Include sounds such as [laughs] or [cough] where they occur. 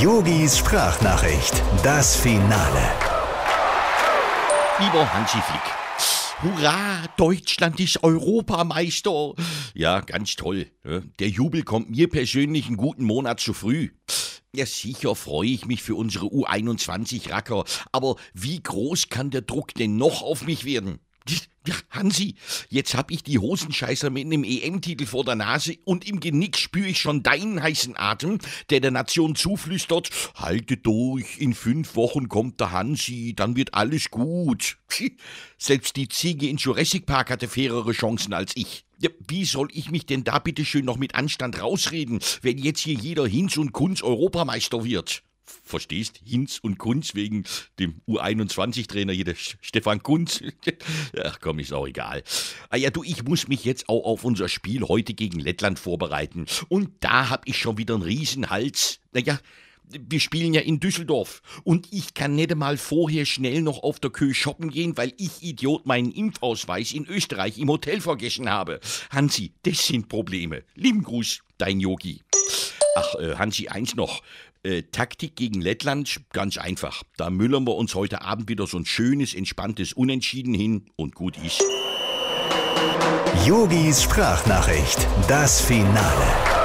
Yogis Sprachnachricht, das Finale. Lieber Hansi Flick. Hurra, Deutschland ist Europameister. Ja, ganz toll. ne? Der Jubel kommt mir persönlich einen guten Monat zu früh. Ja, sicher freue ich mich für unsere U21-Racker, aber wie groß kann der Druck denn noch auf mich werden? Ja, Hansi, jetzt hab ich die Hosenscheißer mit einem EM-Titel vor der Nase und im Genick spüre ich schon deinen heißen Atem, der der Nation zuflüstert, halte durch, in fünf Wochen kommt der Hansi, dann wird alles gut. Selbst die Ziege in Jurassic Park hatte fairere Chancen als ich. Ja, wie soll ich mich denn da bitte schön noch mit Anstand rausreden, wenn jetzt hier jeder Hinz und Kunz Europameister wird? Verstehst? Hinz und Kunz wegen dem U21-Trainer hier, der Stefan Kunz. [laughs] Ach komm, ist auch egal. Ah ja, du, ich muss mich jetzt auch auf unser Spiel heute gegen Lettland vorbereiten. Und da hab ich schon wieder einen Riesenhals. Naja, wir spielen ja in Düsseldorf. Und ich kann nicht mal vorher schnell noch auf der Kö shoppen gehen, weil ich, Idiot, meinen Impfausweis in Österreich im Hotel vergessen habe. Hansi, das sind Probleme. Lieben Gruß, dein Yogi. Ach, äh, Hansi, eins noch. Äh, Taktik gegen Lettland, ganz einfach. Da müllern wir uns heute Abend wieder so ein schönes, entspanntes Unentschieden hin und gut ist. Yogis Sprachnachricht, das Finale.